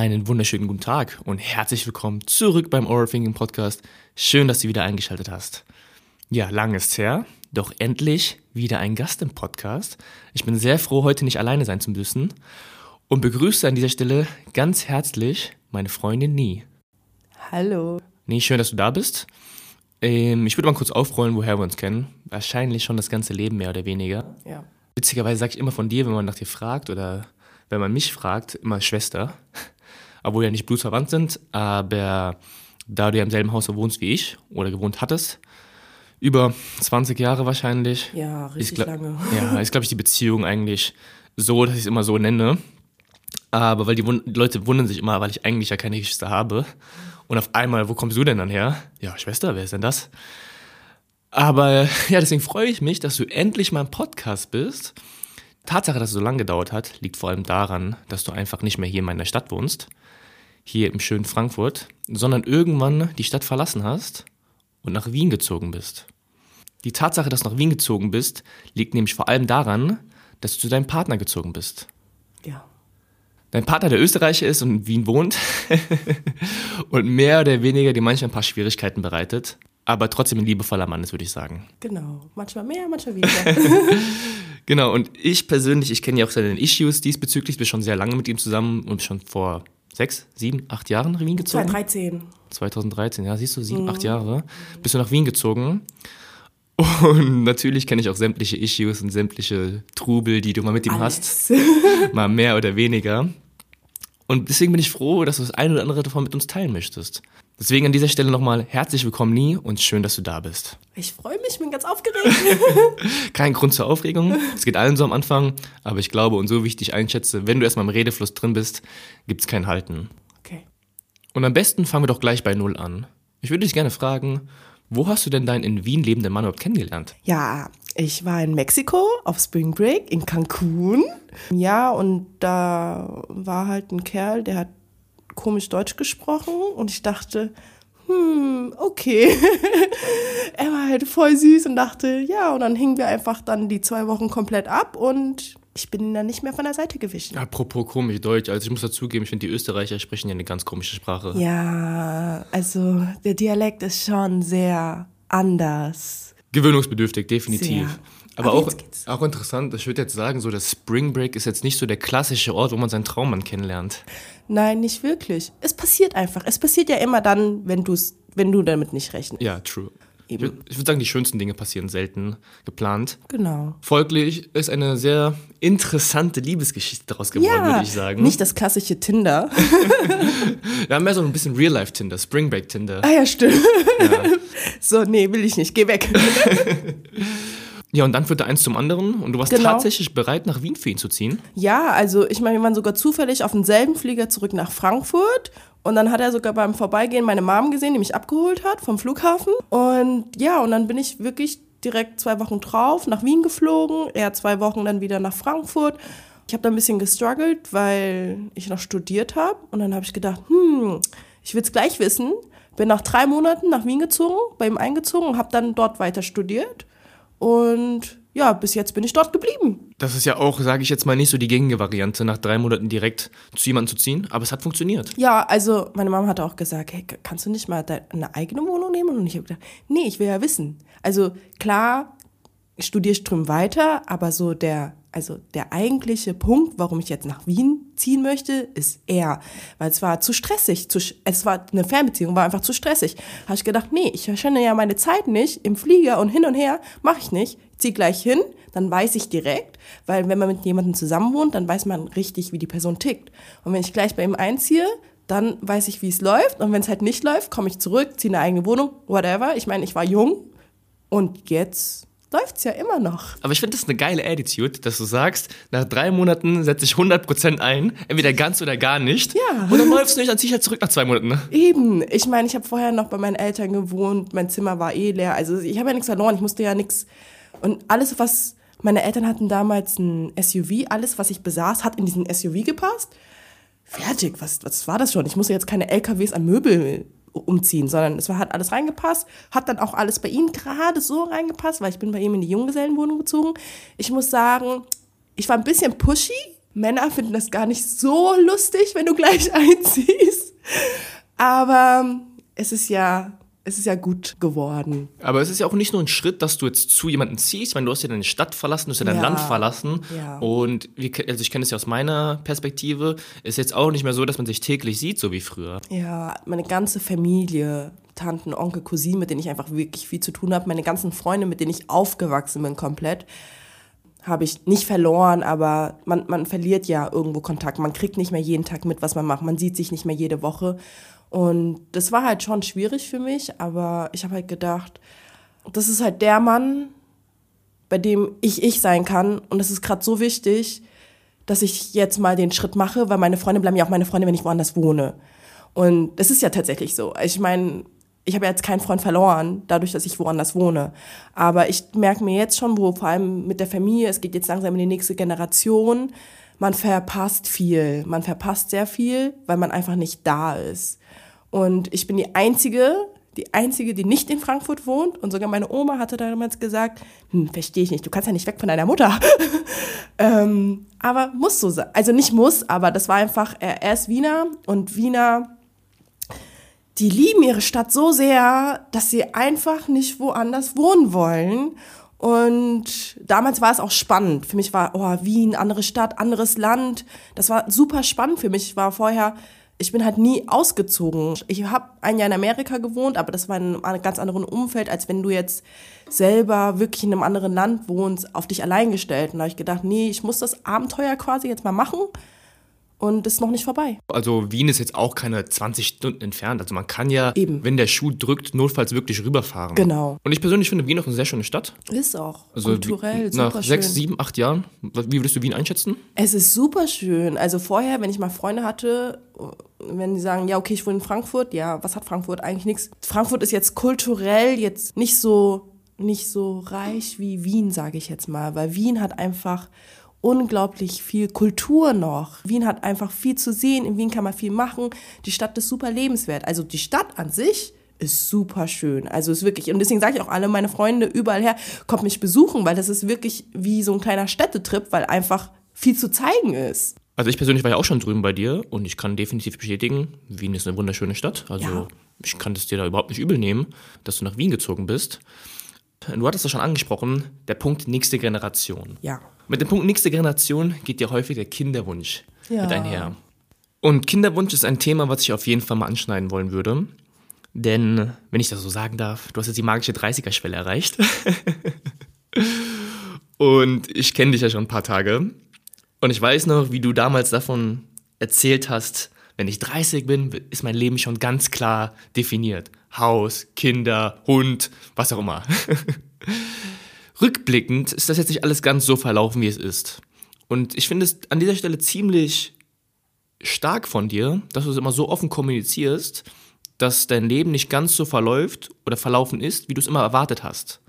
Einen wunderschönen guten Tag und herzlich willkommen zurück beim Oral Thinking Podcast. Schön, dass du wieder eingeschaltet hast. Ja, lang ist's her, doch endlich wieder ein Gast im Podcast. Ich bin sehr froh, heute nicht alleine sein zu müssen und begrüße an dieser Stelle ganz herzlich meine Freundin Nie. Hallo. Nee, schön, dass du da bist. Ähm, ich würde mal kurz aufrollen, woher wir uns kennen. Wahrscheinlich schon das ganze Leben mehr oder weniger. Ja. Witzigerweise sage ich immer von dir, wenn man nach dir fragt oder wenn man mich fragt, immer Schwester. Obwohl wir ja nicht blutsverwandt sind, aber da du ja im selben Haus wohnst wie ich oder gewohnt hattest, über 20 Jahre wahrscheinlich. Ja, richtig ist, lange. Ja, ist, glaube ich, die Beziehung eigentlich so, dass ich es immer so nenne. Aber weil die, Wun die Leute wundern sich immer, weil ich eigentlich ja keine Geschwister habe. Und auf einmal, wo kommst du denn dann her? Ja, Schwester, wer ist denn das? Aber ja, deswegen freue ich mich, dass du endlich mal im Podcast bist. Tatsache, dass es so lange gedauert hat, liegt vor allem daran, dass du einfach nicht mehr hier in meiner Stadt wohnst, hier im schönen Frankfurt, sondern irgendwann die Stadt verlassen hast und nach Wien gezogen bist. Die Tatsache, dass du nach Wien gezogen bist, liegt nämlich vor allem daran, dass du zu deinem Partner gezogen bist. Ja. Dein Partner, der Österreicher ist und in Wien wohnt und mehr oder weniger dir manchmal ein paar Schwierigkeiten bereitet, aber trotzdem ein liebevoller Mann ist, würde ich sagen. Genau. Manchmal mehr, manchmal weniger. Genau, und ich persönlich, ich kenne ja auch seine Issues diesbezüglich, bin schon sehr lange mit ihm zusammen und schon vor sechs, sieben, acht Jahren nach Wien gezogen. 2013. 2013, ja, siehst du, sieben, acht Jahre, bist du nach Wien gezogen. Und natürlich kenne ich auch sämtliche Issues und sämtliche Trubel, die du mal mit ihm hast, Alles. mal mehr oder weniger. Und deswegen bin ich froh, dass du das eine oder andere davon mit uns teilen möchtest. Deswegen an dieser Stelle nochmal herzlich willkommen, Nie, und schön, dass du da bist. Ich freue mich, bin ganz aufgeregt. Kein Grund zur Aufregung, es geht allen so am Anfang, aber ich glaube und so wie ich dich einschätze, wenn du erstmal im Redefluss drin bist, gibt es kein Halten. Okay. Und am besten fangen wir doch gleich bei Null an. Ich würde dich gerne fragen, wo hast du denn deinen in Wien lebenden Mann überhaupt kennengelernt? Ja, ich war in Mexiko auf Spring Break in Cancun. Ja, und da war halt ein Kerl, der hat komisch Deutsch gesprochen und ich dachte, hm, okay. er war halt voll süß und dachte, ja, und dann hingen wir einfach dann die zwei Wochen komplett ab und ich bin dann nicht mehr von der Seite gewichen. Apropos komisch Deutsch, also ich muss dazugeben, ich finde die Österreicher sprechen ja eine ganz komische Sprache. Ja, also der Dialekt ist schon sehr anders. Gewöhnungsbedürftig, definitiv. Sehr. Aber Aber auch, auch interessant, ich würde jetzt sagen, so das Spring Break ist jetzt nicht so der klassische Ort, wo man seinen Traummann kennenlernt. Nein, nicht wirklich. Es passiert einfach. Es passiert ja immer dann, wenn, du's, wenn du damit nicht rechnest. Ja, true. Ich Eben. würde würd sagen, die schönsten Dinge passieren selten geplant. Genau. Folglich ist eine sehr interessante Liebesgeschichte daraus geworden, Ja, würde ich sagen. nicht das klassische Tinder. Wir haben mehr so ein bisschen Real-Life-Tinder, Spring Break-Tinder. ah ja, stimmt. So, nee, will ich nicht. Geh weg. Ja, und dann führte eins zum anderen und du warst Genau. tatsächlich bereit, nach Wien für ihn zu ziehen. Ja, also ich meine, wir waren sogar zufällig auf demselben Flieger zurück nach Frankfurt. Und dann hat er sogar beim Vorbeigehen meine Mom gesehen, die mich abgeholt hat vom Flughafen. Und ja, und dann bin ich wirklich direkt zwei Wochen drauf nach Wien geflogen. Er zwei Wochen dann wieder nach Frankfurt. Ich habe da ein bisschen gestruggelt, weil ich noch studiert habe. Und dann habe ich gedacht, hm, ich will es gleich wissen. Bin nach drei Monaten nach Wien gezogen, bei ihm eingezogen und habe dann dort weiter studiert. Und ja, bis jetzt bin ich dort geblieben. Das ist ja auch, sage ich jetzt mal, nicht so die gängige Variante, nach drei Monaten direkt zu jemandem zu ziehen, aber es hat funktioniert. Ja, also meine Mama hat auch gesagt, hey, kannst du nicht mal deine eigene Wohnung nehmen? Und ich habe gedacht, nee, ich will ja wissen. Also klar, studiere ich drüben weiter, aber so der, also der eigentliche Punkt, warum ich jetzt nach Wien ziehen möchte, ist er. Weil es war zu stressig. Zu, es war eine Fernbeziehung, war einfach zu stressig. Habe ich gedacht, nee, ich verschwende ja meine Zeit nicht im Flieger und hin und her, mache ich nicht. Zieh gleich hin, dann weiß ich direkt, weil wenn man mit jemandem zusammen wohnt, dann weiß man richtig, wie die Person tickt. Und wenn ich gleich bei ihm einziehe, dann weiß ich, wie es läuft. Und wenn es halt nicht läuft, komme ich zurück, ziehe eine eigene Wohnung, whatever. Ich meine, ich war jung und jetzt läuft's ja immer noch. Aber ich finde das eine geile Attitude, dass du sagst, nach drei Monaten setze ich 100% ein, entweder ganz oder gar nicht. Ja. Und dann läufst du nicht, dann zieh ich halt zurück nach zwei Monaten. Ne? Eben. Ich meine, ich habe vorher noch bei meinen Eltern gewohnt, mein Zimmer war eh leer. Also ich habe ja nichts verloren, ich musste ja nichts. Und alles, was meine Eltern hatten damals ein SUV, alles, was ich besaß, hat in diesen SUV gepasst. Fertig, was, was war das schon? Ich musste jetzt keine LKWs an Möbel umziehen, sondern es war, hat alles reingepasst, hat dann auch alles bei ihm gerade so reingepasst, weil ich bin bei ihm in die Junggesellenwohnung gezogen. Ich muss sagen, ich war ein bisschen pushy, Männer finden das gar nicht so lustig, wenn du gleich einziehst. Aber es ist ja es ist ja gut geworden. Aber es ist ja auch nicht nur ein Schritt, dass du jetzt zu jemandem ziehst, weil du hast ja deine Stadt verlassen, du hast ja dein Ja. Land verlassen. Ja. Und wie, also ich kenne es ja aus meiner Perspektive, ist jetzt auch nicht mehr so, dass man sich täglich sieht, so wie früher. Ja, meine ganze Familie, Tanten, Onkel, Cousinen, mit denen ich einfach wirklich viel zu tun habe, meine ganzen Freunde, mit denen ich aufgewachsen bin komplett, habe ich nicht verloren, aber man, man verliert ja irgendwo Kontakt. Man kriegt nicht mehr jeden Tag mit, was man macht. Man sieht sich nicht mehr jede Woche. Und das war halt schon schwierig für mich, aber ich habe halt gedacht, das ist halt der Mann, bei dem ich ich sein kann. Und das ist gerade so wichtig, dass ich jetzt mal den Schritt mache, weil meine Freunde bleiben ja auch meine Freunde, wenn ich woanders wohne. Und das ist ja tatsächlich so. Ich meine, ich habe ja jetzt keinen Freund verloren, dadurch, dass ich woanders wohne. Aber ich merke mir jetzt schon, wo vor allem mit der Familie, es geht jetzt langsam in die nächste Generation, man verpasst viel. Man verpasst sehr viel, weil man einfach nicht da ist. Und ich bin die Einzige, die Einzige, die nicht in Frankfurt wohnt. Und sogar meine Oma hatte damals gesagt, hm, verstehe ich nicht, du kannst ja nicht weg von deiner Mutter. ähm, aber muss so sein. Also nicht muss, aber das war einfach, er, er ist Wiener und Wiener, die lieben ihre Stadt so sehr, dass sie einfach nicht woanders wohnen wollen. Und damals war es auch spannend. Für mich war, oh, Wien, andere Stadt, anderes Land. Das war super spannend für mich. Ich war vorher, ich bin halt nie ausgezogen. Ich habe ein Jahr in Amerika gewohnt, aber das war in einem ganz anderen Umfeld, als wenn du jetzt selber wirklich in einem anderen Land wohnst, auf dich allein gestellt. Und da habe ich gedacht, nee, ich muss das Abenteuer quasi jetzt mal machen. Und es ist noch nicht vorbei. Also Wien ist jetzt auch keine 20 Stunden entfernt. Also man kann ja, Eben. wenn der Schuh drückt, notfalls wirklich rüberfahren. Genau. Und ich persönlich finde Wien auch eine sehr schöne Stadt. Ist auch. Also kulturell wie- nach sechs, sieben, acht Jahren. Wie würdest du Wien einschätzen? Es ist super schön. Also vorher, wenn ich mal Freunde hatte, wenn die sagen, ja, okay, ich wohne in Frankfurt, ja, was hat Frankfurt? Eigentlich nichts. Frankfurt ist jetzt kulturell jetzt nicht so, nicht so reich wie Wien, sage ich jetzt mal, weil Wien hat einfach unglaublich viel Kultur noch. Wien hat einfach viel zu sehen, in Wien kann man viel machen. Die Stadt ist super lebenswert. Also die Stadt an sich ist super schön. Also ist wirklich, und deswegen sage ich auch alle meine Freunde überall her, kommt mich besuchen, weil das ist wirklich wie so ein kleiner Städtetrip, weil einfach viel zu zeigen ist. Also ich persönlich war ja auch schon drüben bei dir und ich kann definitiv bestätigen, Wien ist eine wunderschöne Stadt. Also Ja. ich kann es dir da überhaupt nicht übel nehmen, dass du nach Wien gezogen bist. Du hattest das schon angesprochen, der Punkt nächste Generation. Ja. Mit dem Punkt nächste Generation geht ja häufig der Kinderwunsch Ja. mit einher. Und Kinderwunsch ist ein Thema, was ich auf jeden Fall mal anschneiden wollen würde. Denn, wenn ich das so sagen darf, du hast jetzt die magische 30er-Schwelle erreicht. Und ich kenne dich ja schon ein paar Tage. Und ich weiß noch, wie du damals davon erzählt hast, wenn ich 30 bin, ist mein Leben schon ganz klar definiert. Haus, Kinder, Hund, was auch immer. Rückblickend ist das jetzt nicht alles ganz so verlaufen, wie es ist. Und ich finde es an dieser Stelle ziemlich stark von dir, dass du es immer so offen kommunizierst, dass dein Leben nicht ganz so verläuft oder verlaufen ist, wie du es immer erwartet hast.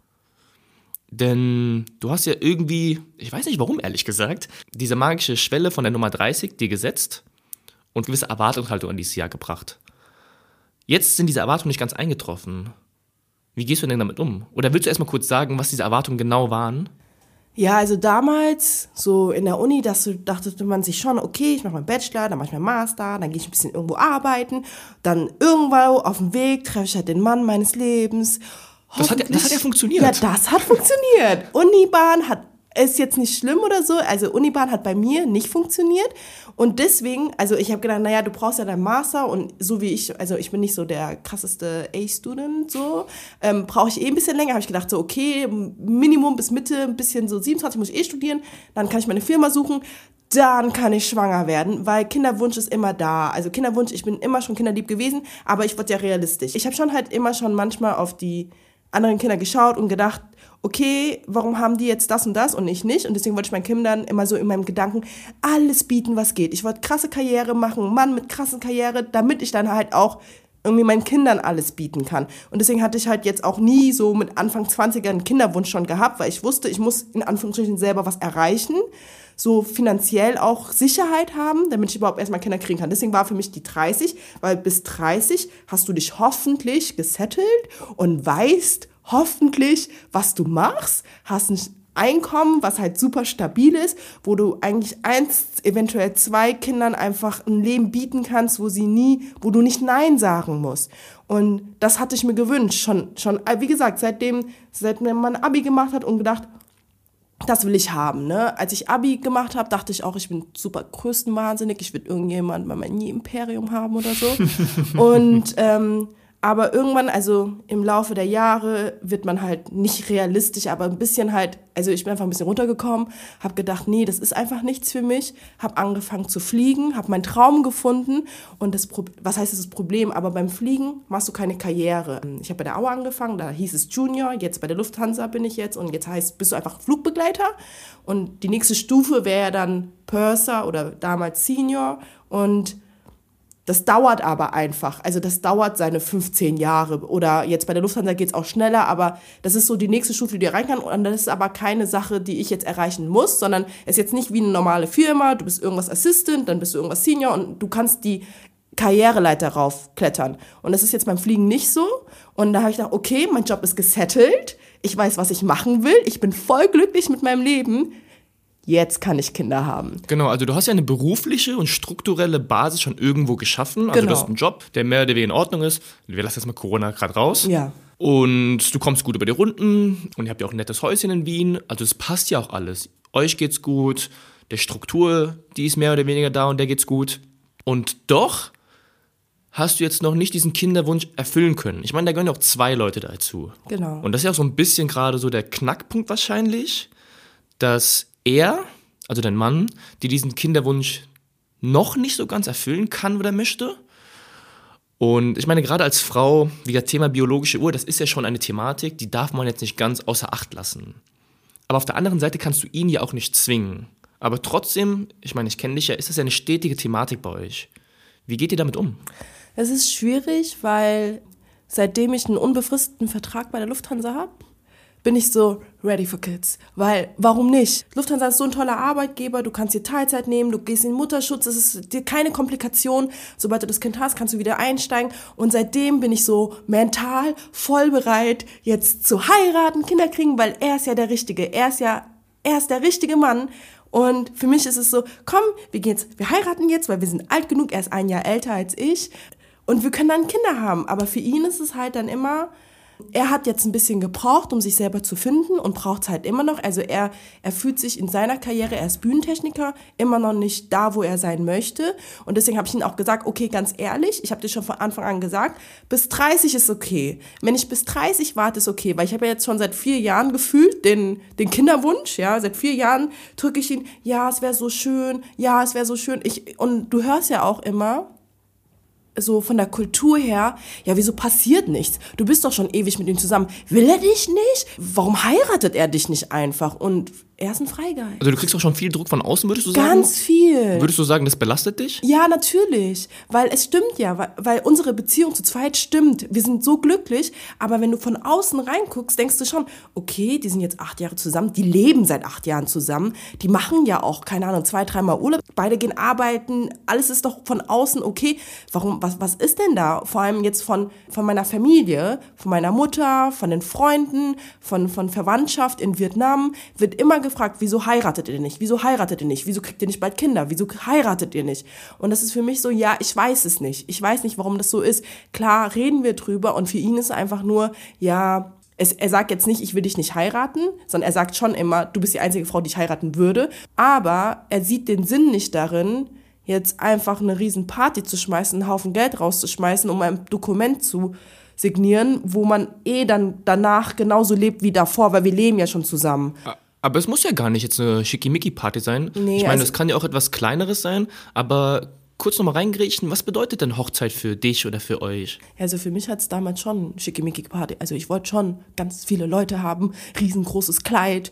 Denn du hast ja irgendwie, ich weiß nicht warum ehrlich gesagt, diese magische Schwelle von der Nummer 30 dir gesetzt und gewisse Erwartungshaltung an dieses Jahr gebracht. Jetzt sind diese Erwartungen nicht ganz eingetroffen. Wie gehst du denn damit um? Oder willst du erstmal kurz sagen, was diese Erwartungen genau waren? Ja, also damals, so in der Uni, das so, dachte man sich schon, okay, ich mache meinen Bachelor, dann mache ich meinen Master, dann gehe ich ein bisschen irgendwo arbeiten, dann irgendwo auf dem Weg treffe ich halt den Mann meines Lebens. Das hat ja- das hat ja funktioniert. Ja, das hat funktioniert. Unibahn hat, ist jetzt nicht schlimm oder so, also Unibahn hat bei mir nicht funktioniert. Und deswegen, also ich habe gedacht, naja, du brauchst ja deinen Master und so wie ich, also ich bin nicht so der krasseste A-Student, so, ähm, brauche ich eh ein bisschen länger, habe ich gedacht, so okay, Minimum bis Mitte, ein bisschen so 27 muss ich eh studieren, dann kann ich meine Firma suchen, dann kann ich schwanger werden, weil Kinderwunsch ist immer da. Also Kinderwunsch, ich bin immer schon kinderlieb gewesen, aber ich wurde ja realistisch. Ich habe schon halt immer schon manchmal auf die anderen Kinder geschaut und gedacht, okay, warum haben die jetzt das und das und ich nicht? Und deswegen wollte ich meinen Kindern immer so in meinem Gedanken alles bieten, was geht. Ich wollte krasse Karriere machen, Mann mit krassen Karriere, damit ich dann halt auch irgendwie meinen Kindern alles bieten kann. Und deswegen hatte ich halt jetzt auch nie so mit Anfang 20er einen Kinderwunsch schon gehabt, weil ich wusste, ich muss in Anführungsstrichen selber was erreichen, so finanziell auch Sicherheit haben, damit ich überhaupt erstmal Kinder kriegen kann. Deswegen war für mich die 30, weil bis 30 hast du dich hoffentlich gesettelt und weißt hoffentlich, was du machst, hast nicht Einkommen, was halt super stabil ist, wo du eigentlich eins, eventuell zwei Kindern einfach ein Leben bieten kannst, wo sie nie, wo du nicht Nein sagen musst. Und das hatte ich mir gewünscht, schon, schon, wie gesagt, seitdem, seitdem man Abi gemacht hat und gedacht, das will ich haben. Ne? Als ich Abi gemacht habe, dachte ich auch, ich bin super größtenwahnsinnig, ich will irgendjemand mal mein Imperium haben oder so. und ähm, aber irgendwann, also im Laufe der Jahre, wird man halt nicht realistisch, aber ein bisschen halt, also ich bin einfach ein bisschen runtergekommen, habe gedacht, nee, das ist einfach nichts für mich, habe angefangen zu fliegen, habe meinen Traum gefunden und das, was heißt das Problem, aber beim Fliegen machst du keine Karriere. Ich habe bei der Aue angefangen, da hieß es Junior, jetzt bei der Lufthansa bin ich jetzt und jetzt heißt, bist du einfach Flugbegleiter und die nächste Stufe wäre ja dann Purser oder damals Senior und das dauert aber einfach. Also das dauert seine 15 Jahre. Oder jetzt bei der Lufthansa geht es auch schneller, aber das ist so die nächste Stufe, die rein kann. Und das ist aber keine Sache, die ich jetzt erreichen muss, sondern es ist jetzt nicht wie eine normale Firma. Du bist irgendwas Assistant, dann bist du irgendwas Senior und du kannst die Karriereleiter raufklettern. Und das ist jetzt beim Fliegen nicht so. Und da habe ich gedacht, okay, mein Job ist gesettelt. Ich weiß, was ich machen will. Ich bin voll glücklich mit meinem Leben jetzt kann ich Kinder haben. Genau, also du hast ja eine berufliche und strukturelle Basis schon irgendwo geschaffen. Also genau. du hast einen Job, der mehr oder weniger in Ordnung ist. Wir lassen jetzt mal Corona gerade raus. Ja. Und du kommst gut über die Runden und ihr habt ja auch ein nettes Häuschen in Wien. Also es passt ja auch alles. Euch geht's gut, der Struktur, die ist mehr oder weniger da und der geht's gut. Und doch hast du jetzt noch nicht diesen Kinderwunsch erfüllen können. Ich meine, da gehören ja auch zwei Leute dazu. Genau. Und das ist ja auch so ein bisschen gerade so der Knackpunkt wahrscheinlich, dass er, also dein Mann, die diesen Kinderwunsch noch nicht so ganz erfüllen kann oder möchte. Und ich meine, gerade als Frau, wie das Thema biologische Uhr, das ist ja schon eine Thematik, die darf man jetzt nicht ganz außer Acht lassen. Aber auf der anderen Seite kannst du ihn ja auch nicht zwingen. Aber trotzdem, ich meine, ich kenne dich ja, ist das ja eine stetige Thematik bei euch. Wie geht ihr damit um? Es ist schwierig, weil seitdem ich einen unbefristeten Vertrag bei der Lufthansa habe, bin ich so ready for kids. Weil, warum nicht? Lufthansa ist so ein toller Arbeitgeber, du kannst dir Teilzeit nehmen, du gehst in Mutterschutz, es ist dir keine Komplikation. Sobald du das Kind hast, kannst du wieder einsteigen. Und seitdem bin ich so mental voll bereit, jetzt zu heiraten, Kinder kriegen, weil er ist ja der Richtige. Er ist ja, er ist der richtige Mann. Und für mich ist es so, komm, wir gehen jetzt, wir heiraten jetzt, weil wir sind alt genug, er ist ein Jahr älter als ich. Und wir können dann Kinder haben. Aber für ihn ist es halt dann immer, er hat jetzt ein bisschen gebraucht, um sich selber zu finden und braucht es halt immer noch. Also er, er fühlt sich in seiner Karriere, er ist Bühnentechniker, immer noch nicht da, wo er sein möchte. Und deswegen habe ich ihm auch gesagt, okay, ganz ehrlich, ich habe dir schon von Anfang an gesagt, bis 30 ist okay. Wenn ich bis 30 warte, ist okay. Weil ich habe ja jetzt schon seit vier Jahren gefühlt den, den Kinderwunsch, ja, seit vier Jahren drücke ich ihn, ja, es wäre so schön, ja, es wäre so schön. Ich, und du hörst ja auch immer, so von der Kultur her, ja, wieso passiert nichts? Du bist doch schon ewig mit ihm zusammen. Will er dich nicht? Warum heiratet er dich nicht einfach? Und er ist ein Freigeist. Also du kriegst auch schon viel Druck von außen, würdest du sagen? Ganz viel. Würdest du sagen, das belastet dich? Ja, natürlich. Weil es stimmt ja, weil, weil unsere Beziehung zu zweit stimmt. Wir sind so glücklich, aber wenn du von außen reinguckst, denkst du schon, okay, die sind jetzt acht Jahre zusammen, die leben seit acht Jahren zusammen, die machen ja auch, keine Ahnung, zwei, dreimal Urlaub, beide gehen arbeiten, alles ist doch von außen okay. Warum, was, was ist denn da? Vor allem jetzt von, von meiner Familie, von meiner Mutter, von den Freunden, von, von Verwandtschaft in Vietnam, wird immer gefragt, gefragt, wieso heiratet ihr nicht? Wieso heiratet ihr nicht? Wieso kriegt ihr nicht bald Kinder? Wieso heiratet ihr nicht? Und das ist für mich so, ja, ich weiß es nicht. Ich weiß nicht, warum das so ist. Klar reden wir drüber und für ihn ist es einfach nur, ja, es, er sagt jetzt nicht, ich will dich nicht heiraten, sondern er sagt schon immer, du bist die einzige Frau, die ich heiraten würde. Aber er sieht den Sinn nicht darin, jetzt einfach eine riesen Party zu schmeißen, einen Haufen Geld rauszuschmeißen, um ein Dokument zu signieren, wo man eh dann danach genauso lebt wie davor, weil wir leben ja schon zusammen. Aber es muss ja gar nicht jetzt eine Schickimicki-Party sein. Nee, ich meine, also es kann ja auch etwas Kleineres sein, aber kurz nochmal reingrätschen, was bedeutet denn Hochzeit für dich oder für euch? Also für mich hat es damals schon Schickimicki-Party. Also ich wollte schon ganz viele Leute haben, riesengroßes Kleid,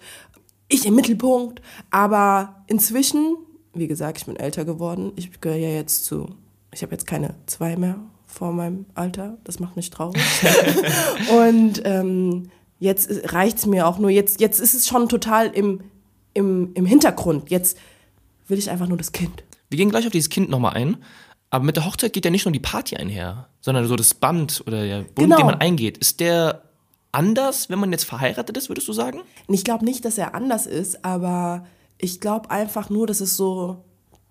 ich im Mittelpunkt. Aber inzwischen, wie gesagt, ich bin älter geworden. Ich gehöre ja jetzt zu, ich habe jetzt keine zwei mehr vor meinem Alter. Das macht mich traurig. Und ähm, Jetzt reicht's mir auch nur. Jetzt, jetzt ist es schon total im, im, im Hintergrund. Jetzt will ich einfach nur das Kind. Wir gehen gleich auf dieses Kind nochmal ein. Aber mit der Hochzeit geht ja nicht nur die Party einher, sondern so das Band oder der Bund, genau. den man eingeht. Ist der anders, wenn man jetzt verheiratet ist, würdest du sagen? Ich glaube nicht, dass er anders ist, aber ich glaube einfach nur, das ist so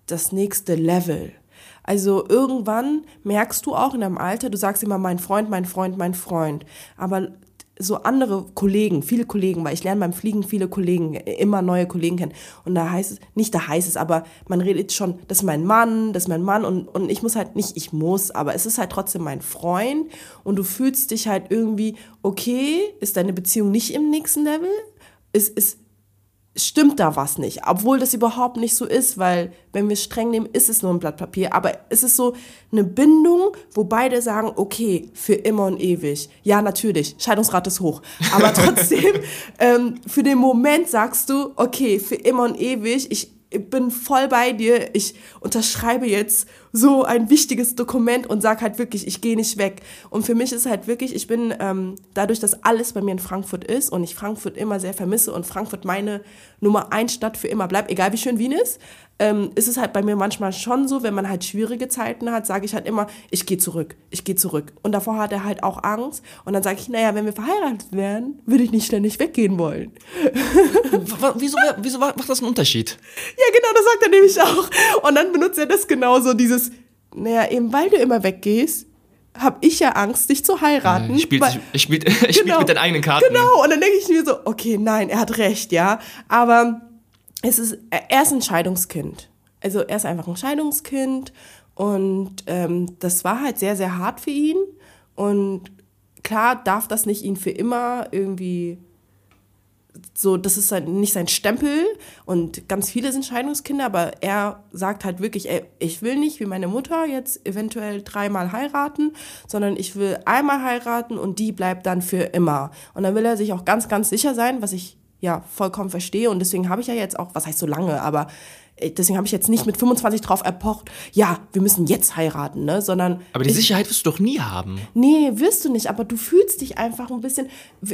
das nächste Level. Also irgendwann merkst du auch in deinem Alter, du sagst immer mein Freund, mein Freund, mein Freund. Aber so andere Kollegen, viele Kollegen, weil ich lerne beim Fliegen viele Kollegen, immer neue Kollegen kennen. Und da heißt es, nicht da heißt es, aber man redet schon, das ist mein Mann, das ist mein Mann und, und ich muss halt nicht, ich muss, aber es ist halt trotzdem mein Freund und du fühlst dich halt irgendwie, okay, ist deine Beziehung nicht im nächsten Level? Ist, ist, stimmt da was nicht. Obwohl das überhaupt nicht so ist, weil wenn wir es streng nehmen, ist es nur ein Blatt Papier. Aber es ist so eine Bindung, wo beide sagen, okay, für immer und ewig. Ja, natürlich, Scheidungsrate ist hoch. Aber trotzdem, ähm, für den Moment sagst du, okay, für immer und ewig, ich ich bin voll bei dir, ich unterschreibe jetzt so ein wichtiges Dokument und sag halt wirklich, ich gehe nicht weg. Und für mich ist halt wirklich, ich bin ähm, dadurch, dass alles bei mir in Frankfurt ist und ich Frankfurt immer sehr vermisse und Frankfurt meine Nummer ein Stadt für immer bleibt, egal wie schön Wien ist, ähm, ist es halt bei mir manchmal schon so, wenn man halt schwierige Zeiten hat, sage ich halt immer, ich gehe zurück, ich gehe zurück. Und davor hat er halt auch Angst. Und dann sage ich, naja, wenn wir verheiratet wären, würde ich nicht ständig weggehen wollen. wieso, wieso macht das einen Unterschied? Ja, genau, das sagt er nämlich auch. Und dann benutzt er das genauso, dieses, naja, eben weil du immer weggehst, habe ich ja Angst, dich zu heiraten. Ich spiele spiel, ich spiel genau, mit deinen eigenen Karten. Genau, und dann denke ich mir so, okay, nein, er hat recht, ja. Aber es ist, er ist ein Scheidungskind. Also er ist einfach ein Scheidungskind und ähm, das war halt sehr, sehr hart für ihn. Und klar darf das nicht ihn für immer irgendwie so, das ist sein, nicht sein Stempel und ganz viele sind Scheidungskinder, aber er sagt halt wirklich, ey, ich will nicht wie meine Mutter jetzt eventuell dreimal heiraten, sondern ich will einmal heiraten und die bleibt dann für immer. Und dann will er sich auch ganz, ganz sicher sein, was ich ja vollkommen verstehe und deswegen habe ich ja jetzt auch, was heißt so lange, aber äh, deswegen habe ich jetzt nicht mit 25 drauf erpocht, ja, wir müssen jetzt heiraten, ne, sondern Aber die ich, Sicherheit wirst du doch nie haben. Nee, wirst du nicht, aber du fühlst dich einfach ein bisschen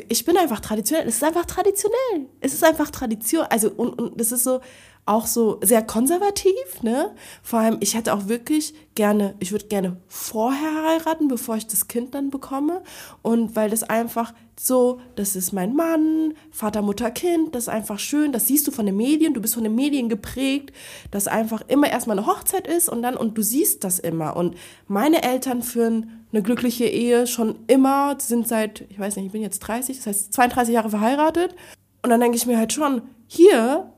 ich bin einfach traditionell, es ist einfach traditionell. Es ist einfach Tradition, also und und das ist so auch so sehr konservativ, ne? Vor allem, ich hätte auch wirklich gerne, ich würde gerne vorher heiraten, bevor ich das Kind dann bekomme. Und weil das einfach so, das ist mein Mann, Vater, Mutter, Kind, das ist einfach schön, das siehst du von den Medien, du bist von den Medien geprägt, dass einfach immer erstmal eine Hochzeit ist und dann, und du siehst das immer. Und meine Eltern führen eine glückliche Ehe schon immer, sind seit, ich weiß nicht, ich bin jetzt 30, das heißt 32 Jahre verheiratet. Und dann denke ich mir halt schon, hier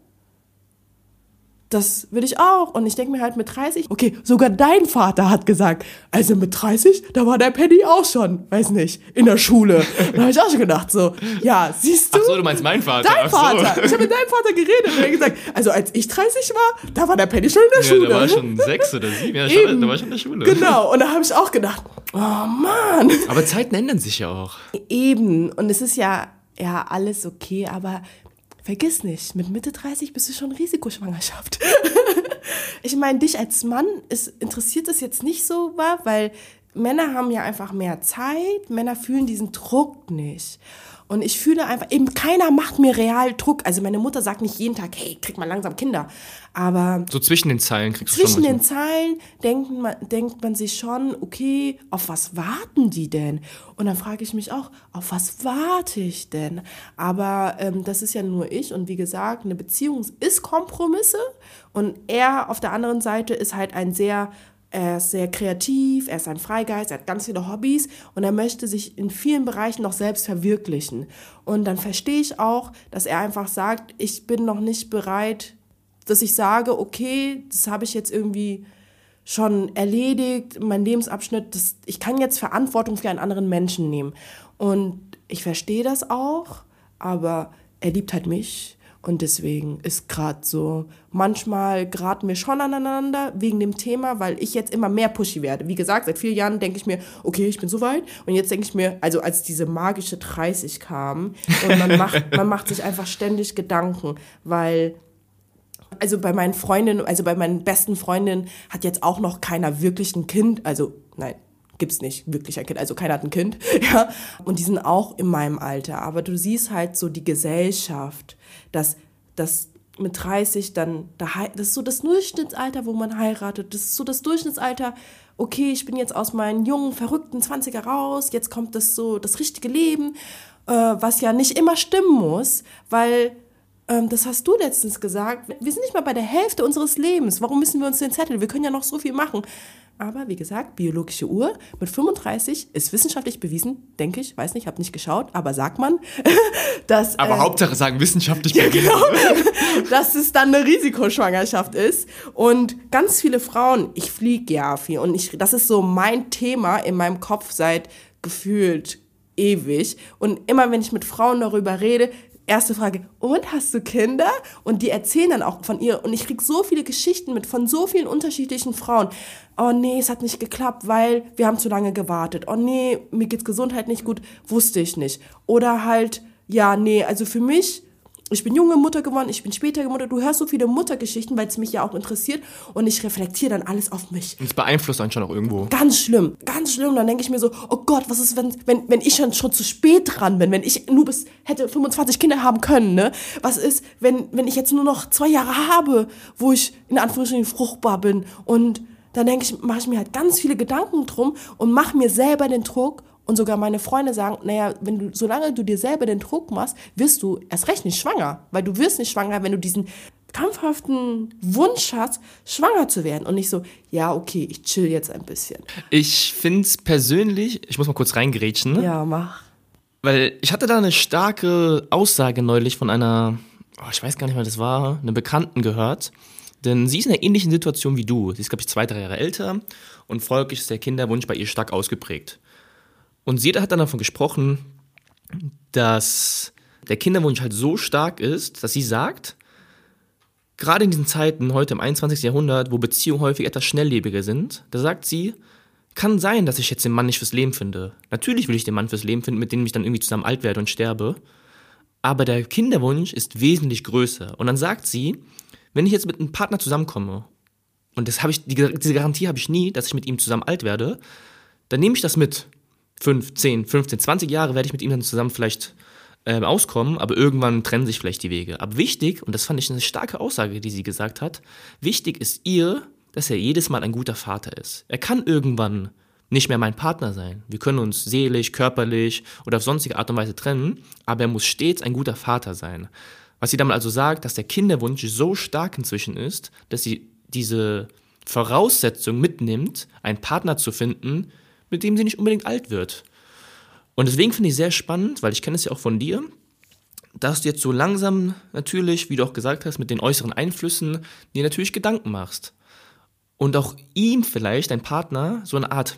das will ich auch. Und ich denke mir halt mit 30, okay, sogar dein Vater hat gesagt, also mit 30, da war der Penny auch schon, weiß nicht, in der Schule. Da habe ich auch schon gedacht, so, ja, siehst du. Ach so, du meinst meinen Vater. Dein Vater. So. Ich habe mit deinem Vater geredet und er hat gesagt, also als ich 30 war, da war der Penny schon in der ja, Schule. Da war schon sechs oder sieben, ja, Eben. da war schon in der Schule. Genau, und da habe ich auch gedacht, oh Mann. Aber Zeiten ändern sich ja auch. Eben, und es ist ja, ja, alles okay, aber Vergiss nicht, mit Mitte 30 bist du schon Risikoschwangerschaft. ich meine, dich als Mann ist, interessiert das jetzt nicht so, weil Männer haben ja einfach mehr Zeit, Männer fühlen diesen Druck nicht. Und ich fühle einfach, eben keiner macht mir real Druck. Also meine Mutter sagt nicht jeden Tag, hey, krieg mal langsam Kinder. Aber. So zwischen den Zeilen kriegst du Zwischen den Zeilen denkt man, denkt man sich schon, okay, auf was warten die denn? Und dann frage ich mich auch, auf was warte ich denn? Aber ähm, das ist ja nur ich. Und wie gesagt, eine Beziehung ist Kompromisse. Und er auf der anderen Seite ist halt ein sehr er ist sehr kreativ, er ist ein Freigeist, er hat ganz viele Hobbys und er möchte sich in vielen Bereichen noch selbst verwirklichen. Und dann verstehe ich auch, dass er einfach sagt, ich bin noch nicht bereit, dass ich sage, okay, das habe ich jetzt irgendwie schon erledigt, mein Lebensabschnitt, das, ich kann jetzt Verantwortung für einen anderen Menschen nehmen. Und ich verstehe das auch, aber er liebt halt mich und deswegen ist gerade so, manchmal geraten wir schon aneinander wegen dem Thema, weil ich jetzt immer mehr pushy werde. Wie gesagt, seit vier Jahren denke ich mir, okay, ich bin so weit. Und jetzt denke ich mir, also als diese magische 30 kam und man macht, man macht sich einfach ständig Gedanken, weil also bei meinen Freundinnen, also bei meinen besten Freundinnen hat jetzt auch noch keiner wirklich ein Kind, also nein, gibt's nicht wirklich ein Kind, also keiner hat ein Kind, ja. Und die sind auch in meinem Alter. Aber du siehst halt so die Gesellschaft, dass, dass mit 30 dann, das ist so das Durchschnittsalter, wo man heiratet. Das ist so das Durchschnittsalter, okay, ich bin jetzt aus meinen jungen, verrückten 20er raus, jetzt kommt das so, das richtige Leben. äh, was ja nicht immer stimmen muss, weil ähm, das hast du letztens gesagt. Wir sind nicht mal bei der Hälfte unseres Lebens. Warum müssen wir uns den Zettel? Wir können ja noch so viel machen. Aber wie gesagt, biologische Uhr mit 35 ist wissenschaftlich bewiesen, denke ich, weiß nicht, habe nicht geschaut, aber sagt man, dass. Aber äh, Hauptsache sagen wissenschaftlich ja, bewiesen. genau, dass es dann eine Risikoschwangerschaft ist. Und ganz viele Frauen, ich fliege ja viel und ich, das ist so mein Thema in meinem Kopf seit gefühlt ewig. Und immer wenn ich mit Frauen darüber rede, erste Frage, und hast du Kinder? Und die erzählen dann auch von ihr. Und ich krieg so viele Geschichten mit von so vielen unterschiedlichen Frauen. Oh nee, es hat nicht geklappt, weil wir haben zu lange gewartet. Oh nee, mir geht's Gesundheit nicht gut, wusste ich nicht. Oder halt, ja, nee, also für mich ich bin junge Mutter geworden, ich bin später Mutter. Du hörst so viele Muttergeschichten, weil es mich ja auch interessiert und ich reflektiere dann alles auf mich. Und es beeinflusst einen schon auch irgendwo. Ganz schlimm, ganz schlimm. Dann denke ich mir so, oh Gott, was ist, wenn, wenn, wenn ich schon, schon zu spät dran bin, wenn ich nur bis hätte 25 Kinder haben können, ne? Was ist, wenn, wenn ich jetzt nur noch zwei Jahre habe, wo ich in Anführungsstrichen fruchtbar bin und dann denke ich, mache ich mir halt ganz viele Gedanken drum und mache mir selber den Druck und sogar meine Freunde sagen, naja, wenn du, solange du dir selber den Druck machst, wirst du erst recht nicht schwanger. Weil du wirst nicht schwanger, wenn du diesen krampfhaften Wunsch hast, schwanger zu werden. Und nicht so, ja, okay, ich chill jetzt ein bisschen. Ich finde es persönlich, ich muss mal kurz reingerätschen. Ja, mach. Weil ich hatte da eine starke Aussage neulich von einer, oh, ich weiß gar nicht, wer das war, eine Bekannten gehört. Denn sie ist in einer ähnlichen Situation wie du. Sie ist, glaube ich, zwei, drei Jahre älter und folglich ist der Kinderwunsch bei ihr stark ausgeprägt. Und sie hat dann davon gesprochen, dass der Kinderwunsch halt so stark ist, dass sie sagt, gerade in diesen Zeiten, heute im 21. Jahrhundert, wo Beziehungen häufig etwas schnelllebiger sind, da sagt sie, kann sein, dass ich jetzt den Mann nicht fürs Leben finde. Natürlich will ich den Mann fürs Leben finden, mit dem ich dann irgendwie zusammen alt werde und sterbe. Aber der Kinderwunsch ist wesentlich größer. Und dann sagt sie, wenn ich jetzt mit einem Partner zusammenkomme, und das habe ich, diese Garantie habe ich nie, dass ich mit ihm zusammen alt werde, dann nehme ich das mit. 5, 10, 15, 20 Jahre werde ich mit ihm dann zusammen vielleicht ähm, auskommen, aber irgendwann trennen sich vielleicht die Wege. Aber wichtig, und das fand ich eine starke Aussage, die sie gesagt hat, wichtig ist ihr, dass er jedes Mal ein guter Vater ist. Er kann irgendwann nicht mehr mein Partner sein. Wir können uns seelisch, körperlich oder auf sonstige Art und Weise trennen, aber er muss stets ein guter Vater sein. Was sie damit also sagt, dass der Kinderwunsch so stark inzwischen ist, dass sie diese Voraussetzung mitnimmt, einen Partner zu finden, mit dem sie nicht unbedingt alt wird. Und deswegen finde ich sehr spannend, weil ich kenne es ja auch von dir, dass du jetzt so langsam natürlich, wie du auch gesagt hast, mit den äußeren Einflüssen dir natürlich Gedanken machst. Und auch ihm vielleicht, dein Partner, so eine Art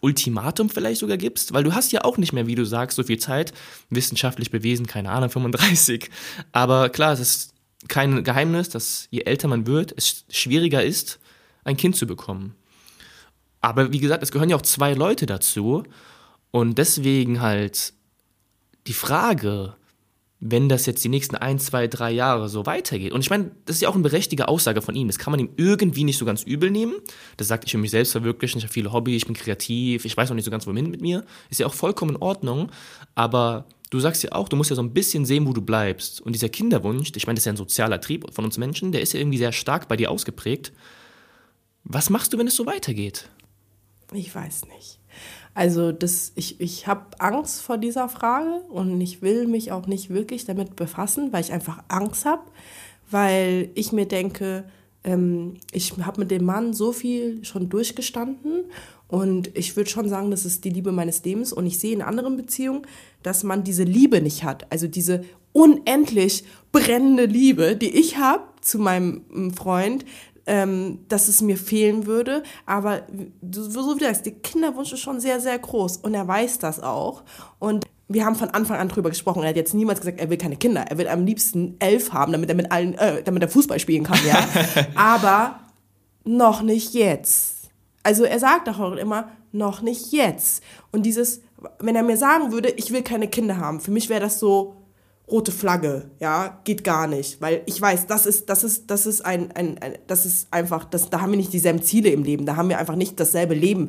Ultimatum vielleicht sogar gibst, weil du hast ja auch nicht mehr, wie du sagst, so viel Zeit, wissenschaftlich bewiesen, keine Ahnung, 35. Aber klar, es ist kein Geheimnis, dass je älter man wird, es schwieriger ist, ein Kind zu bekommen. Aber wie gesagt, es gehören ja auch zwei Leute dazu. Und deswegen halt die Frage, wenn das jetzt die nächsten ein, zwei, drei Jahre so weitergeht. Und ich meine, das ist ja auch eine berechtigte Aussage von ihm. Das kann man ihm irgendwie nicht so ganz übel nehmen. Das sagt, ich will mich selbst verwirklichen, ich habe viele Hobbys, ich bin kreativ, ich weiß noch nicht so ganz, wohin mit mir. Ist ja auch vollkommen in Ordnung. Aber du sagst ja auch, du musst ja so ein bisschen sehen, wo du bleibst. Und dieser Kinderwunsch, ich meine, das ist ja ein sozialer Trieb von uns Menschen, der ist ja irgendwie sehr stark bei dir ausgeprägt. Was machst du, wenn es so weitergeht? Ich weiß nicht. Also das, ich, ich habe Angst vor dieser Frage und ich will mich auch nicht wirklich damit befassen, weil ich einfach Angst habe, weil ich mir denke, ähm, ich habe mit dem Mann so viel schon durchgestanden und ich würde schon sagen, das ist die Liebe meines Lebens und ich sehe in anderen Beziehungen, dass man diese Liebe nicht hat, also diese unendlich brennende Liebe, die ich habe zu meinem Freund, ähm, dass es mir fehlen würde. Aber so wie du sagst, der Kinderwunsch ist schon sehr, sehr groß und er weiß das auch. Und wir haben von Anfang an drüber gesprochen. Er hat jetzt niemals gesagt, er will keine Kinder. Er will am liebsten elf haben, damit er mit allen, äh, damit er Fußball spielen kann, ja. Aber noch nicht jetzt. Also er sagt auch immer, noch nicht jetzt. Und dieses, wenn er mir sagen würde, ich will keine Kinder haben, für mich wäre das so, rote Flagge, ja, geht gar nicht, weil ich weiß, das ist, das ist, das ist ein, ein, ein das ist einfach, das, da haben wir nicht dieselben Ziele im Leben, da haben wir einfach nicht dasselbe Leben.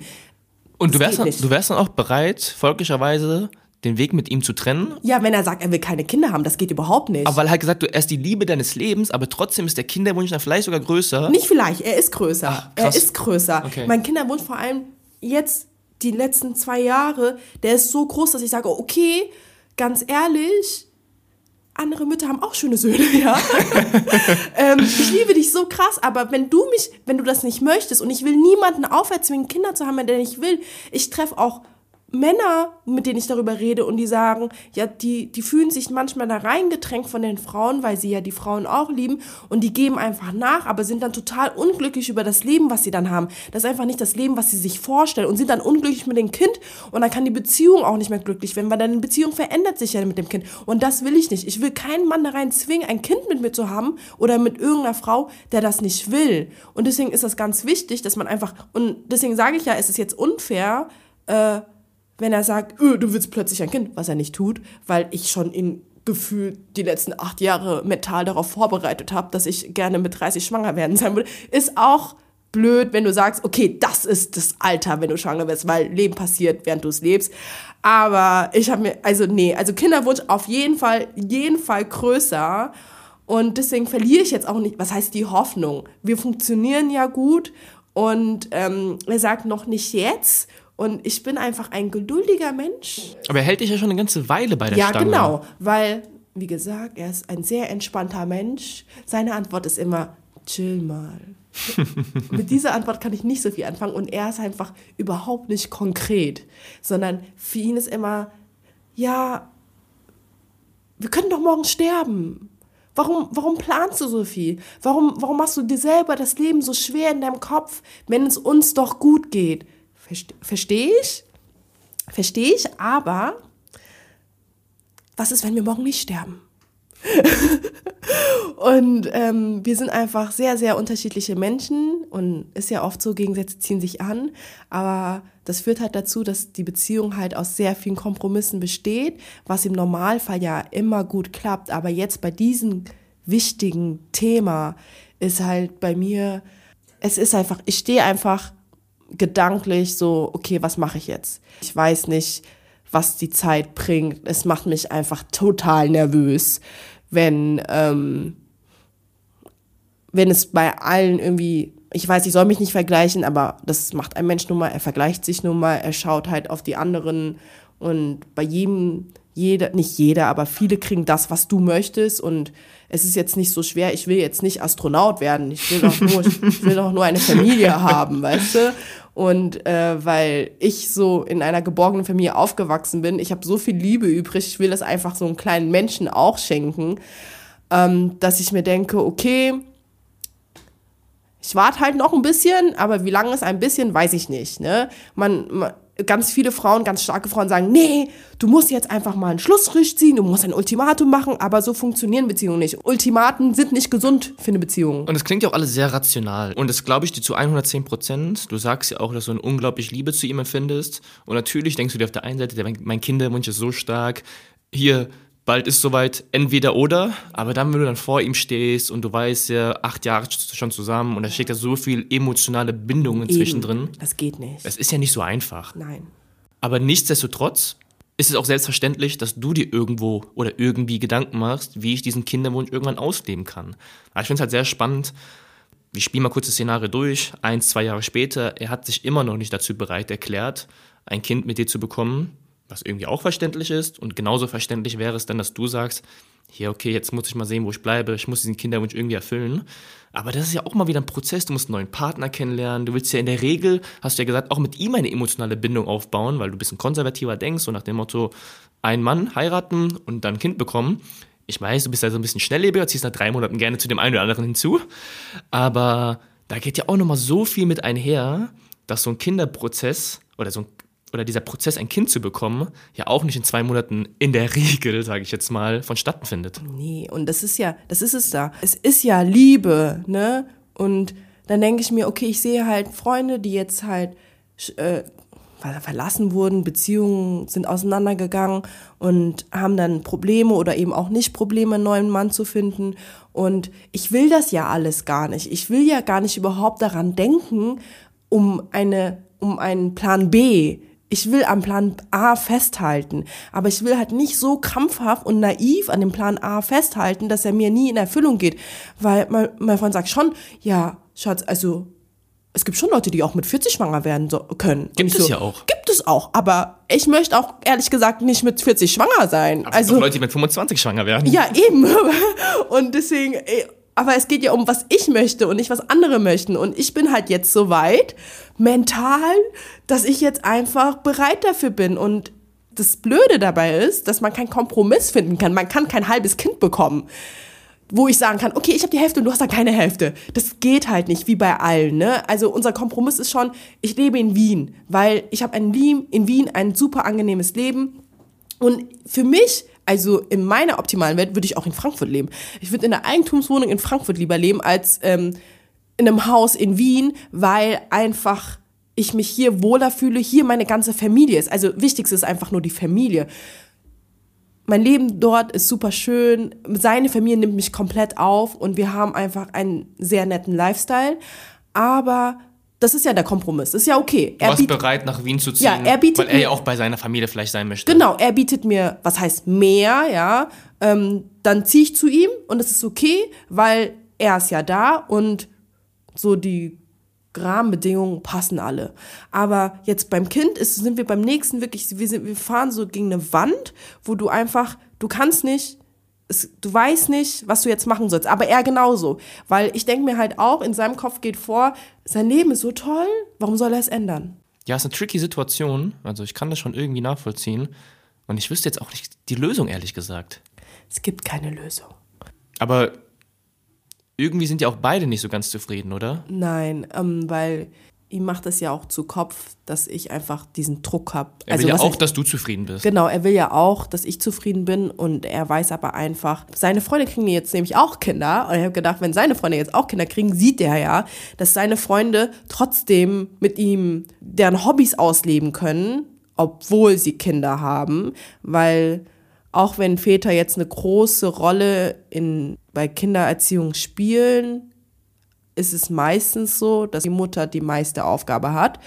Und du wärst, dann, du wärst dann auch bereit, folglicherweise den Weg mit ihm zu trennen? Ja, wenn er sagt, er will keine Kinder haben, das geht überhaupt nicht. Aber weil er hat gesagt, du er ist die Liebe deines Lebens, aber trotzdem ist der Kinderwunsch dann vielleicht sogar größer. Nicht vielleicht, er ist größer. Ach, er ist größer. Okay. Mein Kinderwunsch vor allem jetzt die letzten zwei Jahre, der ist so groß, dass ich sage, okay, ganz ehrlich, andere Mütter haben auch schöne Söhne, ja. ähm, ich liebe dich so krass, aber wenn du mich, wenn du das nicht möchtest und ich will niemanden auferzwingen, Kinder zu haben, der nicht will, ich treffe auch Männer, mit denen ich darüber rede und die sagen, ja, die, die fühlen sich manchmal da reingedrängt von den Frauen, weil sie ja die Frauen auch lieben und die geben einfach nach, aber sind dann total unglücklich über das Leben, was sie dann haben. Das ist einfach nicht das Leben, was sie sich vorstellen und sind dann unglücklich mit dem Kind und dann kann die Beziehung auch nicht mehr glücklich werden, weil deine Beziehung verändert sich ja mit dem Kind und das will ich nicht. Ich will keinen Mann da rein zwingen, ein Kind mit mir zu haben oder mit irgendeiner Frau, der das nicht will. Und deswegen ist das ganz wichtig, dass man einfach, und deswegen sage ich ja, es ist jetzt unfair, äh, wenn er sagt, öh, du willst plötzlich ein Kind, was er nicht tut, weil ich schon in gefühlt die letzten acht Jahre mental darauf vorbereitet habe, dass ich gerne mit 30 schwanger werden sein würde, ist auch blöd, wenn du sagst, okay, das ist das Alter, wenn du schwanger wirst, weil Leben passiert, während du es lebst. Aber ich habe mir, also nee, also Kinderwunsch auf jeden Fall, jeden Fall größer. Und deswegen verliere ich jetzt auch nicht, was heißt die Hoffnung? Wir funktionieren ja gut und ähm, er sagt noch nicht jetzt und ich bin einfach ein geduldiger Mensch. Aber er hält dich ja schon eine ganze Weile bei der ja, Stange. Ja, genau, weil, wie gesagt, er ist ein sehr entspannter Mensch. Seine Antwort ist immer, chill mal. Mit dieser Antwort kann ich nicht so viel anfangen und er ist einfach überhaupt nicht konkret, sondern für ihn ist immer, ja, wir können doch morgen sterben. Warum, warum planst du so viel? Warum, warum machst du dir selber das Leben so schwer in deinem Kopf, wenn es uns doch gut geht? Verstehe ich? Verstehe ich, aber was ist, wenn wir morgen nicht sterben? und ähm, wir sind einfach sehr, sehr unterschiedliche Menschen und ist ja oft so, Gegensätze ziehen sich an, aber das führt halt dazu, dass die Beziehung halt aus sehr vielen Kompromissen besteht, was im Normalfall ja immer gut klappt, aber jetzt bei diesem wichtigen Thema ist halt bei mir, es ist einfach, ich stehe einfach gedanklich so, okay, was mache ich jetzt? Ich weiß nicht, was die Zeit bringt. Es macht mich einfach total nervös, wenn, ähm, wenn es bei allen irgendwie, ich weiß, ich soll mich nicht vergleichen, aber das macht ein Mensch nun mal, er vergleicht sich nun mal, er schaut halt auf die anderen und bei jedem, jeder, nicht jeder, aber viele kriegen das, was du möchtest und es ist jetzt nicht so schwer, ich will jetzt nicht Astronaut werden, ich will doch nur, ich will doch nur eine Familie haben, weißt du? Und äh, weil ich so in einer geborgenen Familie aufgewachsen bin, ich habe so viel Liebe übrig, ich will das einfach so einem kleinen Menschen auch schenken, ähm, dass ich mir denke, okay, ich warte halt noch ein bisschen, aber wie lange es ein bisschen, weiß ich nicht. Ne? Man, man, ganz viele Frauen, ganz starke Frauen sagen, nee, du musst jetzt einfach mal einen Schlussstrich ziehen, du musst ein Ultimatum machen, aber so funktionieren Beziehungen nicht. Ultimaten sind nicht gesund für eine Beziehung. Und es klingt ja auch alles sehr rational. Und das glaube ich dir zu 110 Prozent. Du sagst ja auch, dass du eine unglaubliche Liebe zu ihm empfindest. Und natürlich denkst du dir auf der einen Seite, mein Kinderwunsch ist so stark. Hier, bald ist soweit entweder oder, aber dann, wenn du dann vor ihm stehst und du weißt ja, acht Jahre schon zusammen und da steckt ja so viel emotionale Bindungen zwischendrin. Das geht nicht. Das ist ja nicht so einfach. Nein. Aber nichtsdestotrotz ist es auch selbstverständlich, dass du dir irgendwo oder irgendwie Gedanken machst, wie ich diesen Kinderwunsch irgendwann ausleben kann. Aber ich finde es halt sehr spannend. Wir spielen mal kurz das Szenario durch. Eins, zwei Jahre später, er hat sich immer noch nicht dazu bereit erklärt, ein Kind mit dir zu bekommen was irgendwie auch verständlich ist. Und genauso verständlich wäre es dann, dass du sagst, hier, okay, jetzt muss ich mal sehen, wo ich bleibe, ich muss diesen Kinderwunsch irgendwie erfüllen. Aber das ist ja auch mal wieder ein Prozess, du musst einen neuen Partner kennenlernen, du willst ja in der Regel, hast du ja gesagt, auch mit ihm eine emotionale Bindung aufbauen, weil du ein bisschen konservativer denkst, so nach dem Motto, einen Mann heiraten und dann ein Kind bekommen. Ich weiß, du bist ja so ein bisschen schnelllebiger, ziehst nach drei Monaten gerne zu dem einen oder anderen hinzu, aber da geht ja auch nochmal so viel mit einher, dass so ein Kinderprozess oder so ein oder dieser Prozess, ein Kind zu bekommen, ja auch nicht in zwei Monaten in der Regel, sage ich jetzt mal, vonstatten findet. Nee, und das ist ja, das ist es da. Es ist ja Liebe, ne? Und dann denke ich mir, okay, ich sehe halt Freunde, die jetzt halt äh, verlassen wurden, Beziehungen sind auseinandergegangen und haben dann Probleme oder eben auch nicht Probleme, einen neuen Mann zu finden. Und ich will das ja alles gar nicht. Ich will ja gar nicht überhaupt daran denken, um eine, um einen Plan B ich will am Plan A festhalten, aber ich will halt nicht so krampfhaft und naiv an dem Plan A festhalten, dass er mir nie in Erfüllung geht, weil mein, mein Freund sagt schon, ja, Schatz, also es gibt schon Leute, die auch mit 40 schwanger werden so, können. Gibt es so, ja auch. Gibt es auch, aber ich möchte auch ehrlich gesagt nicht mit 40 schwanger sein. Aber also Leute, die mit 25 schwanger werden. Ja, eben. Und deswegen, aber es geht ja um, was ich möchte und nicht, was andere möchten. Und ich bin halt jetzt so weit mental, dass ich jetzt einfach bereit dafür bin. Und das Blöde dabei ist, dass man keinen Kompromiss finden kann. Man kann kein halbes Kind bekommen wo ich sagen kann, okay, ich habe die Hälfte und du hast da keine Hälfte. Das geht halt nicht, wie bei allen. Ne? Also unser Kompromiss ist schon, ich lebe in Wien, weil ich habe in Wien ein super angenehmes Leben. Und für mich, also in meiner optimalen Welt, würde ich auch in Frankfurt leben. Ich würde in einer Eigentumswohnung in Frankfurt lieber leben, als ähm, in einem Haus in Wien, weil einfach ich mich hier wohler fühle, hier meine ganze Familie ist. Also wichtigste ist einfach nur die Familie mein Leben dort ist super schön. Seine Familie nimmt mich komplett auf und wir haben einfach einen sehr netten Lifestyle. Aber das ist ja der Kompromiss. Ist ja okay. Er du warst bereit, nach Wien zu ziehen, ja, er bietet weil er ja auch bei seiner Familie vielleicht sein möchte. Genau, er bietet mir, was heißt mehr, ja. Ähm, dann ziehe ich zu ihm und es ist okay, weil er ist ja da und so die Rahmenbedingungen passen alle. Aber jetzt beim Kind ist, sind wir beim nächsten wirklich, wir, sind, wir fahren so gegen eine Wand, wo du einfach, du kannst nicht, es, du weißt nicht, was du jetzt machen sollst. Aber er genauso. Weil ich denke mir halt auch, in seinem Kopf geht vor, sein Leben ist so toll, warum soll er es ändern? Ja, es ist eine tricky Situation. Also ich kann das schon irgendwie nachvollziehen. Und ich wüsste jetzt auch nicht die Lösung, ehrlich gesagt. Es gibt keine Lösung. Aber irgendwie sind ja auch beide nicht so ganz zufrieden, oder? Nein, ähm, weil ihm macht es ja auch zu Kopf, dass ich einfach diesen Druck habe. Er will also, ja auch, ich, dass du zufrieden bist. Genau, er will ja auch, dass ich zufrieden bin und er weiß aber einfach, seine Freunde kriegen jetzt nämlich auch Kinder und ich habe gedacht, wenn seine Freunde jetzt auch Kinder kriegen, sieht er ja, dass seine Freunde trotzdem mit ihm deren Hobbys ausleben können, obwohl sie Kinder haben, weil auch wenn Väter jetzt eine große Rolle in, bei Kindererziehung spielen, ist es meistens so, dass die Mutter die meiste Aufgabe hat,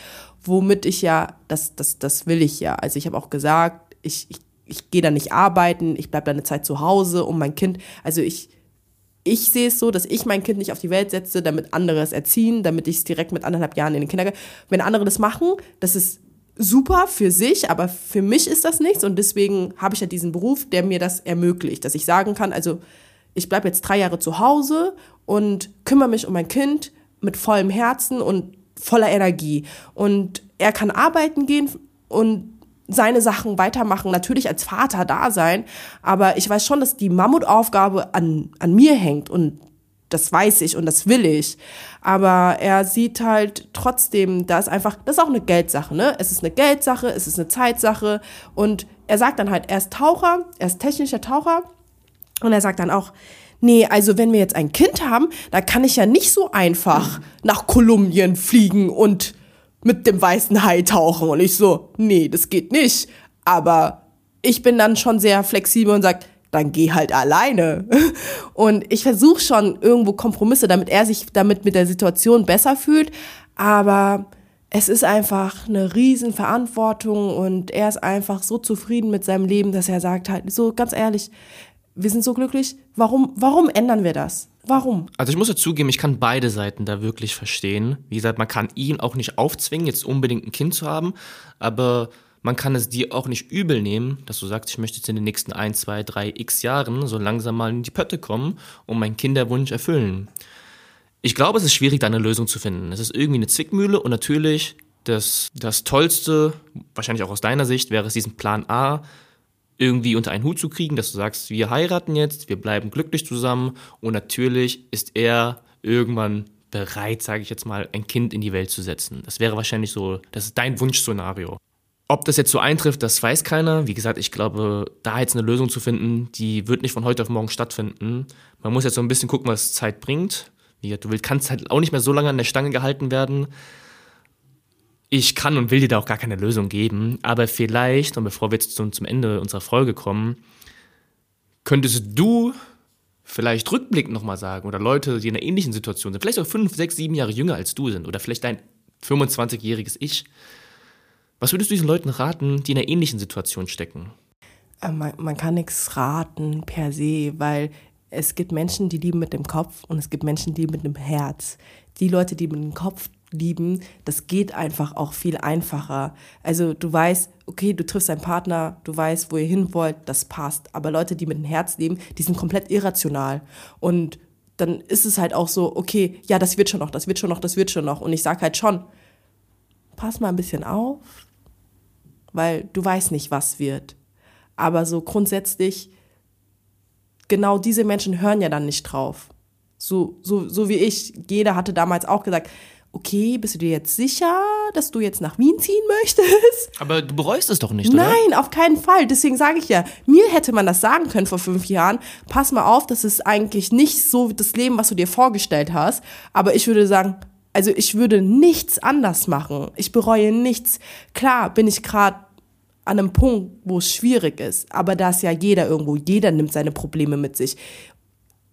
womit ich ja, das, das, das will ich ja. Also ich habe auch gesagt, ich, ich, ich gehe da nicht arbeiten, ich bleibe da eine Zeit zu Hause, um mein Kind, also ich, ich sehe es so, dass ich mein Kind nicht auf die Welt setze, damit andere es erziehen, damit ich es direkt mit anderthalb Jahren in den Kindergarten. Wenn andere das machen, das ist super für sich, aber für mich ist das nichts und deswegen habe ich ja diesen Beruf, der mir das ermöglicht, dass ich sagen kann, also ich bleibe jetzt drei Jahre zu Hause und kümmere mich um mein Kind mit vollem Herzen und voller Energie. Und er kann arbeiten gehen und seine Sachen weitermachen, natürlich als Vater da sein, aber ich weiß schon, dass die Mammutaufgabe an, an mir hängt und das weiß ich und das will ich. Aber er sieht halt trotzdem, da einfach, das ist auch eine Geldsache, ne? Es ist eine Geldsache, es ist eine Zeitsache. Und er sagt dann halt, er ist Taucher, er ist technischer Taucher. Und er sagt dann auch, nee, also wenn wir jetzt ein Kind haben, da kann ich ja nicht so einfach nach Kolumbien fliegen und mit dem weißen Hai tauchen. Und ich so, nee, das geht nicht. Aber ich bin dann schon sehr flexibel und sage, dann geh halt alleine. Und ich versuche schon irgendwo Kompromisse, damit er sich damit mit der Situation besser fühlt. Aber es ist einfach eine Riesenverantwortung und er ist einfach so zufrieden mit seinem Leben, dass er sagt halt so ganz ehrlich, wir sind so glücklich. Warum, warum ändern wir das? Warum? Also ich muss ja zugeben, ich kann beide Seiten da wirklich verstehen. Wie gesagt, man kann ihn auch nicht aufzwingen, jetzt unbedingt ein Kind zu haben, aber man kann es dir auch nicht übel nehmen, dass du sagst, ich möchte jetzt in den nächsten ein, zwei, drei x Jahren so langsam mal in die Pötte kommen und meinen Kinderwunsch erfüllen. Ich glaube, es ist schwierig, da eine Lösung zu finden. Es ist irgendwie eine Zwickmühle und natürlich das, das Tollste, wahrscheinlich auch aus deiner Sicht, wäre es diesen Plan A irgendwie unter einen Hut zu kriegen, dass du sagst, wir heiraten jetzt, wir bleiben glücklich zusammen und natürlich ist er irgendwann bereit, sage ich jetzt mal, ein Kind in die Welt zu setzen. Das wäre wahrscheinlich so, das ist dein Wunschszenario. Ob das jetzt so eintrifft, das weiß keiner. Wie gesagt, ich glaube, da jetzt eine Lösung zu finden, die wird nicht von heute auf morgen stattfinden. Man muss jetzt so ein bisschen gucken, was Zeit bringt. Wie gesagt, du kannst halt auch nicht mehr so lange an der Stange gehalten werden. Ich kann und will dir da auch gar keine Lösung geben, aber vielleicht, und bevor wir jetzt zum, Ende unserer Folge kommen, könntest du vielleicht rückblickend nochmal sagen, oder Leute, die in einer ähnlichen Situation sind, vielleicht auch fünf, sechs, sieben Jahre jünger als du sind, oder vielleicht dein 25-jähriges Ich, was würdest du diesen Leuten raten, die in einer ähnlichen Situation stecken? Äh, man, man kann nichts raten per se, weil es gibt Menschen, die lieben mit dem Kopf und es gibt Menschen, die mit dem Herz. Die Leute, die mit dem Kopf lieben, das geht einfach auch viel einfacher. Also du weißt, okay, du triffst deinen Partner, du weißt, wo ihr hin wollt, das passt. Aber Leute, die mit dem Herz leben, die sind komplett irrational. Und dann ist es halt auch so, okay, ja, das wird schon noch, das wird schon noch, das wird schon noch. Und ich sag halt schon, pass mal ein bisschen auf, weil du weißt nicht, was wird. Aber so grundsätzlich, genau diese Menschen hören ja dann nicht drauf. So, so, so wie ich. Jeder hatte damals auch gesagt, okay, bist du dir jetzt sicher, dass du jetzt nach Wien ziehen möchtest? Aber du bereust es doch nicht, oder? Nein, auf keinen Fall. Deswegen sage ich ja, mir hätte man das sagen können vor fünf Jahren. Pass mal auf, das ist eigentlich nicht so das Leben, was du dir vorgestellt hast. Aber ich würde sagen, also ich würde nichts anders machen. Ich bereue nichts. Klar bin ich gerade an einem Punkt, wo es schwierig ist. Aber da ist ja jeder irgendwo. Jeder nimmt seine Probleme mit sich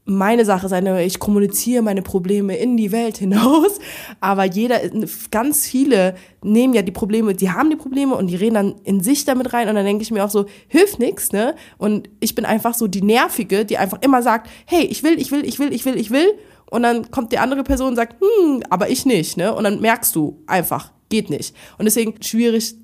meine Sache sein, ich kommuniziere meine Probleme in die Welt hinaus, aber jeder, ganz viele nehmen ja die Probleme, die haben die Probleme und die reden dann in sich damit rein und dann denke ich mir auch so, hilft nichts, ne? Und ich bin einfach so die Nervige, die einfach immer sagt, hey, ich will, ich will, ich will, ich will, ich will und dann kommt die andere Person und sagt, hm, aber ich nicht, ne? Und dann merkst du einfach, geht nicht. Und deswegen schwierig,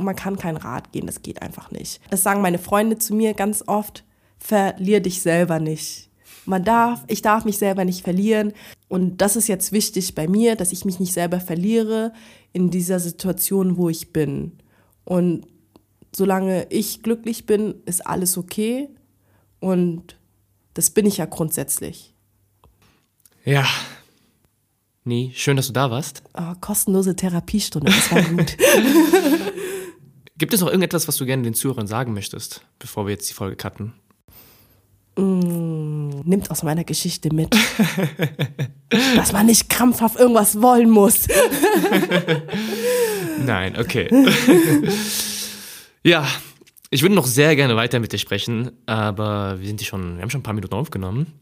man kann keinen Rat gehen, das geht einfach nicht. Das sagen meine Freunde zu mir ganz oft, verlier dich selber nicht man darf, ich darf mich selber nicht verlieren. Und das ist jetzt wichtig bei mir, dass ich mich nicht selber verliere in dieser Situation, wo ich bin. Und solange ich glücklich bin, ist alles okay. Und das bin ich ja grundsätzlich. Ja. Nee, schön, dass du da warst. Oh, kostenlose Therapiestunde, das war gut. Gibt es noch irgendetwas, was du gerne den Zuhörern sagen möchtest, bevor wir jetzt die Folge cutten? Mm, nimmt aus meiner Geschichte mit, dass man nicht krampfhaft irgendwas wollen muss. Nein, okay. ja, ich würde noch sehr gerne weiter mit dir sprechen, aber wir sind schon, wir haben schon ein paar Minuten aufgenommen.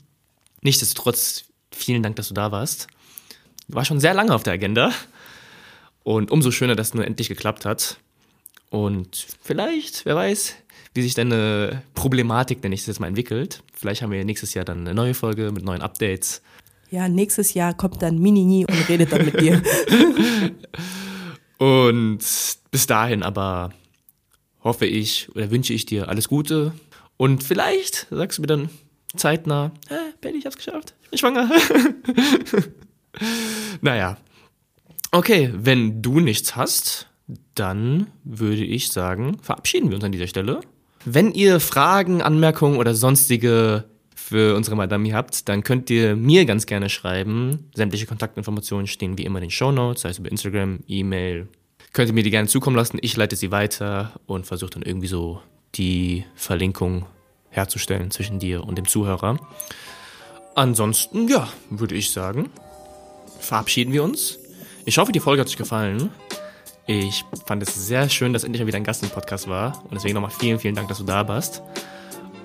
Nichtsdestotrotz, vielen Dank, dass du da warst. Warst schon sehr lange auf der Agenda und umso schöner, dass es nur endlich geklappt hat. Und vielleicht, wer weiß, wie sich deine Problematik, nenne ich es jetzt mal, entwickelt. Vielleicht haben wir nächstes Jahr dann eine neue Folge mit neuen Updates. Ja, nächstes Jahr kommt dann Minini und redet dann mit dir. und bis dahin aber hoffe ich oder wünsche ich dir alles Gute. Und vielleicht sagst du mir dann zeitnah, hä, Betty, ich hab's geschafft, ich bin schwanger. naja. Okay, wenn du nichts hast, dann würde ich sagen, verabschieden wir uns an dieser Stelle. Wenn ihr Fragen, Anmerkungen oder sonstige für unsere Madame habt, dann könnt ihr mir ganz gerne schreiben. Sämtliche Kontaktinformationen stehen wie immer in den Show Notes, es über Instagram, E-Mail. Könnt ihr mir die gerne zukommen lassen. Ich leite sie weiter und versuche dann irgendwie so die Verlinkung herzustellen zwischen dir und dem Zuhörer. Ansonsten, ja, würde ich sagen, verabschieden wir uns. Ich hoffe, die Folge hat euch gefallen. Ich fand es sehr schön, dass endlich mal wieder ein Gast im Podcast war. Und deswegen nochmal vielen, vielen Dank, dass du da warst.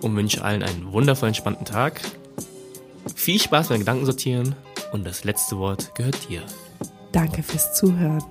Und wünsche allen einen wundervollen, spannenden Tag. Viel Spaß beim Gedanken sortieren. Und das letzte Wort gehört dir. Danke fürs Zuhören.